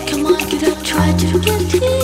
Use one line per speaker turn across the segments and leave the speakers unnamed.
come on, get up, try to forget it.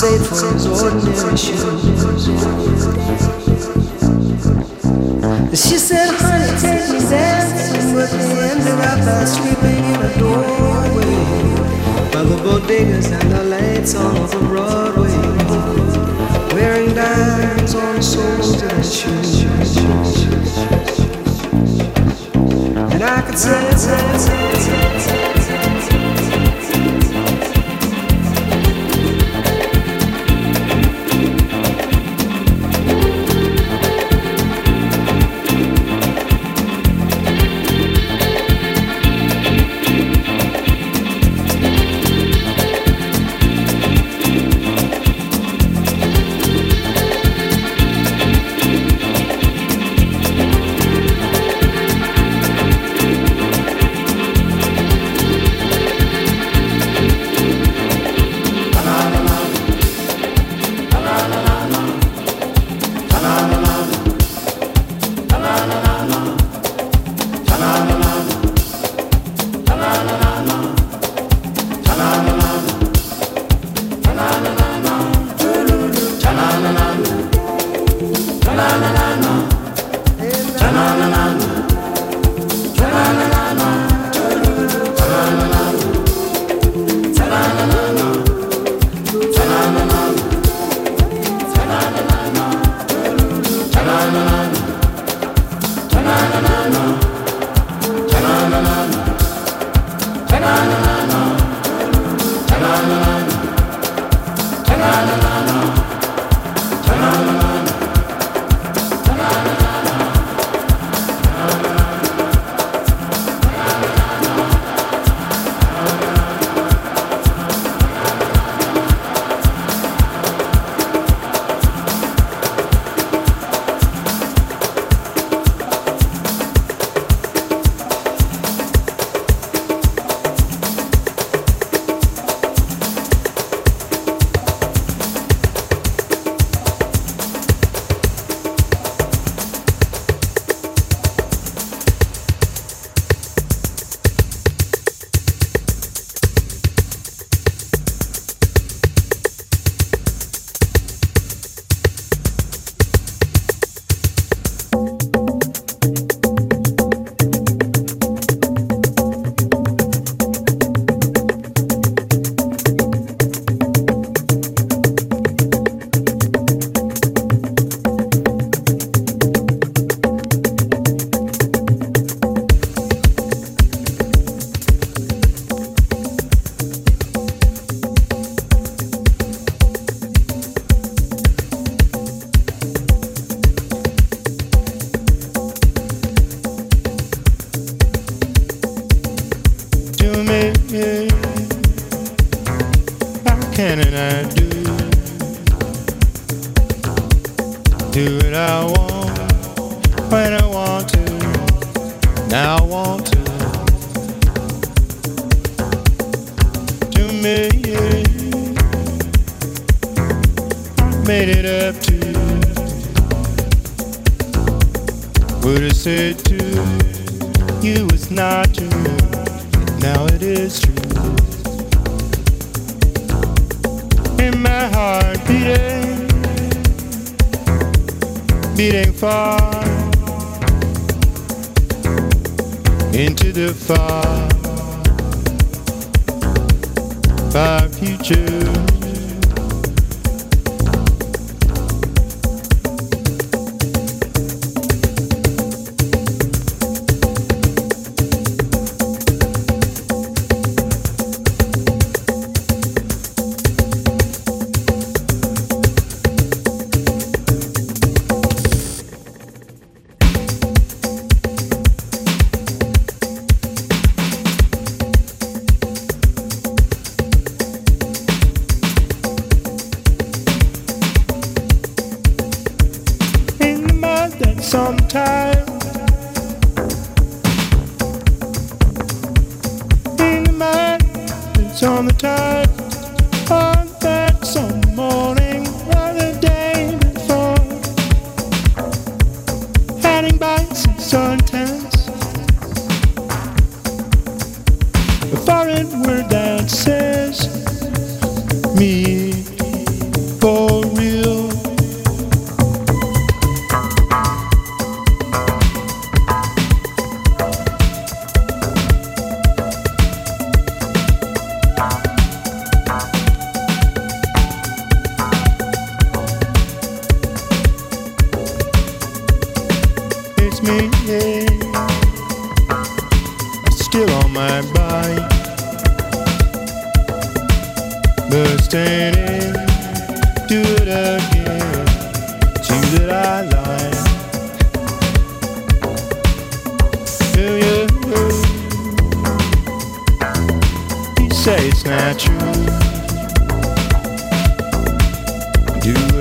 Compensate for his ordinary shoes. She said, honey, take me dancing, but they ended up by sleeping in a doorway by the bodegas and the lights on the Broadway, wearing diamonds on the soles of their shoes. And I could say, say, say.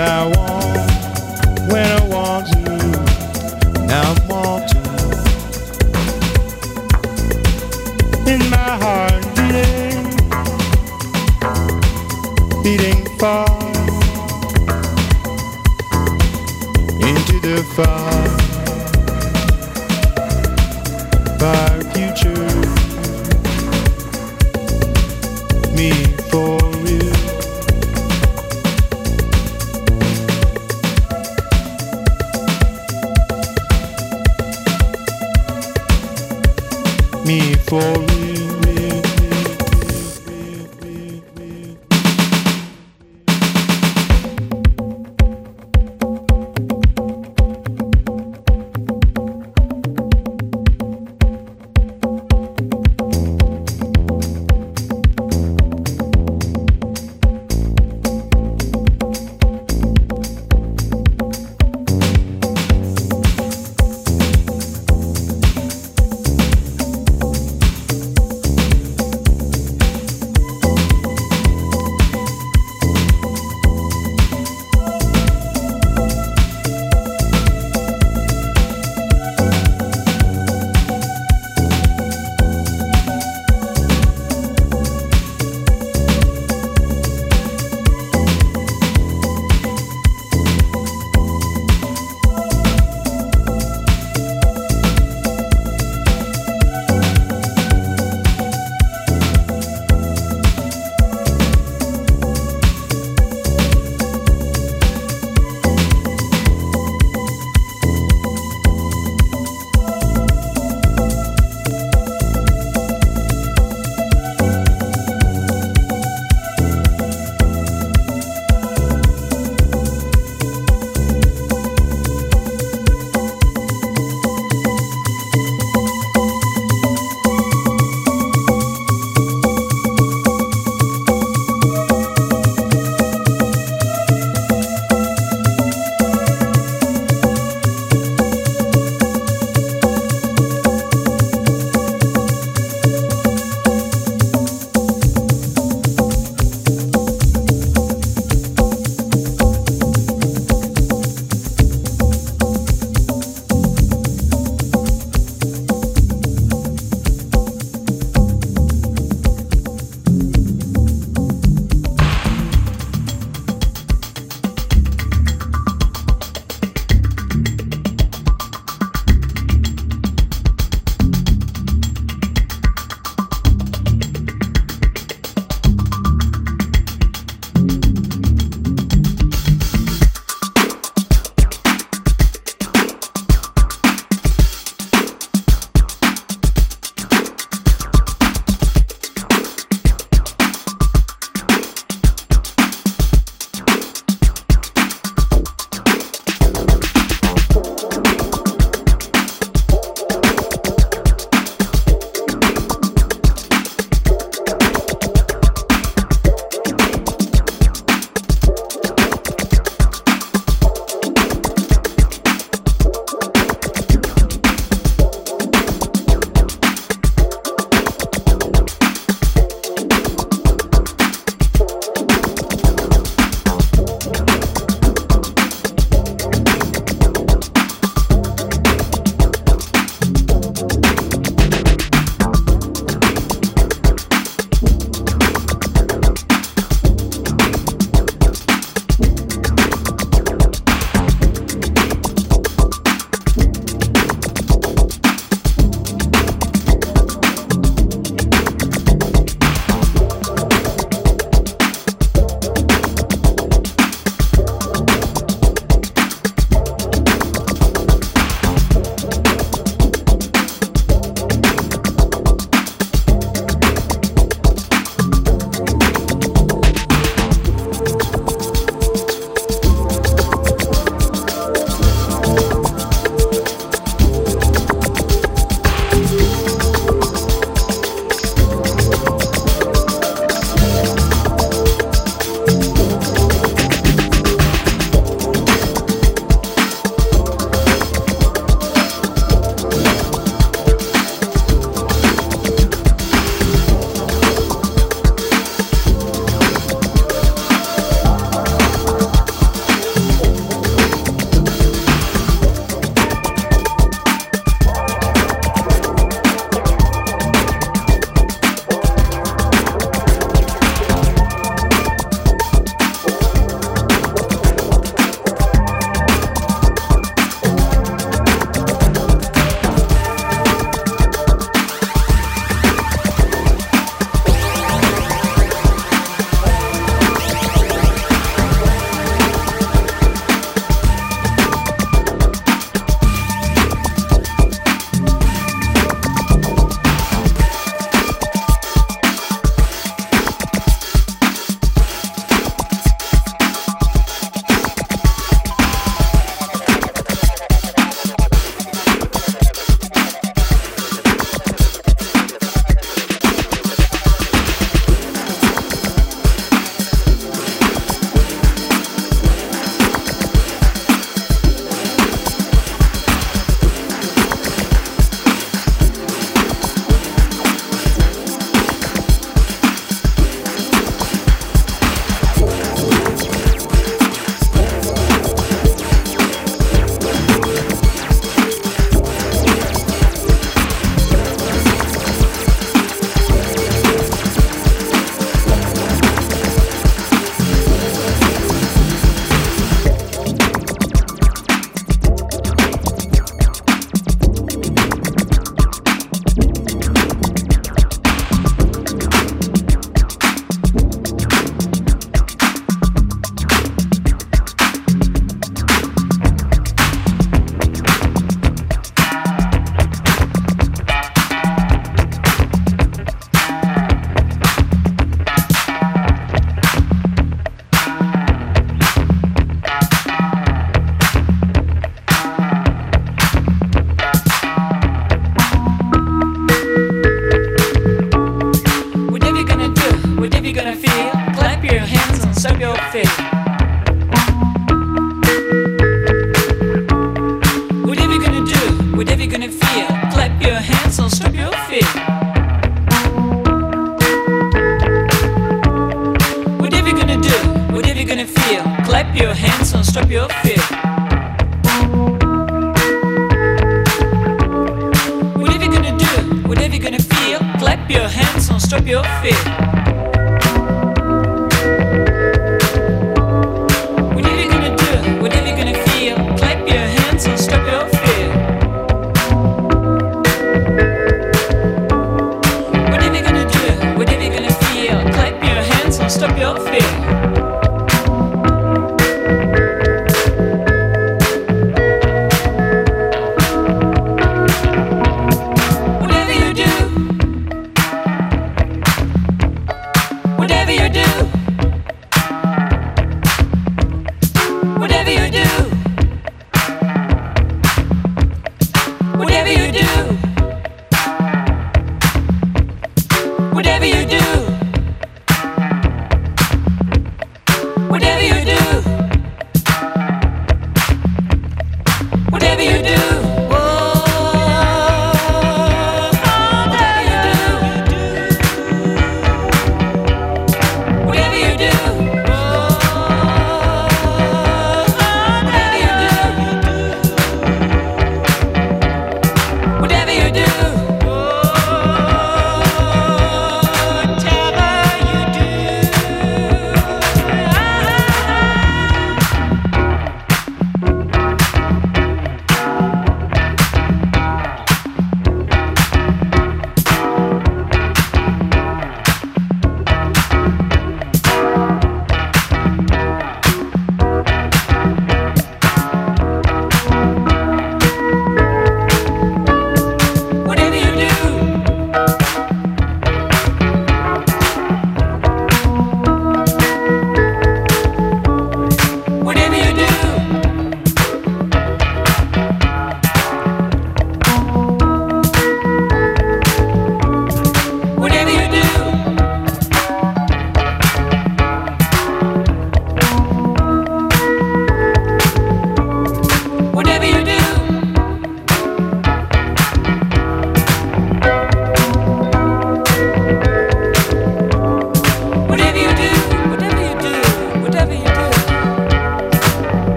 I want when I want you. Now I want in my heart beating, far into the
fire.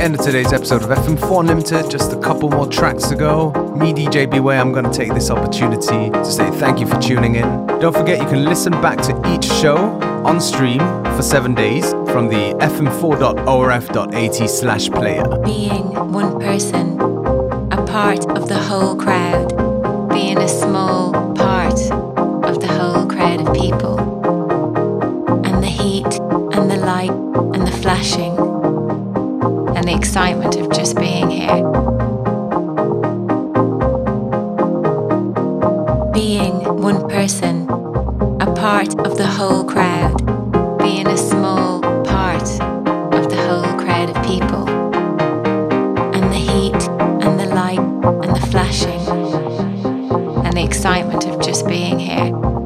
End of today's episode of FM4 Unlimited. Just a couple more tracks to go. Me, DJ Beware, I'm going to take this opportunity to say thank you for tuning in. Don't forget you can listen back to each show on stream for seven days from the fm4.orf.at slash player.
Being one person, a part of the whole crowd, whole crowd, being a small part of the whole crowd of people, and the heat and the light and the flashing and the excitement of just being here.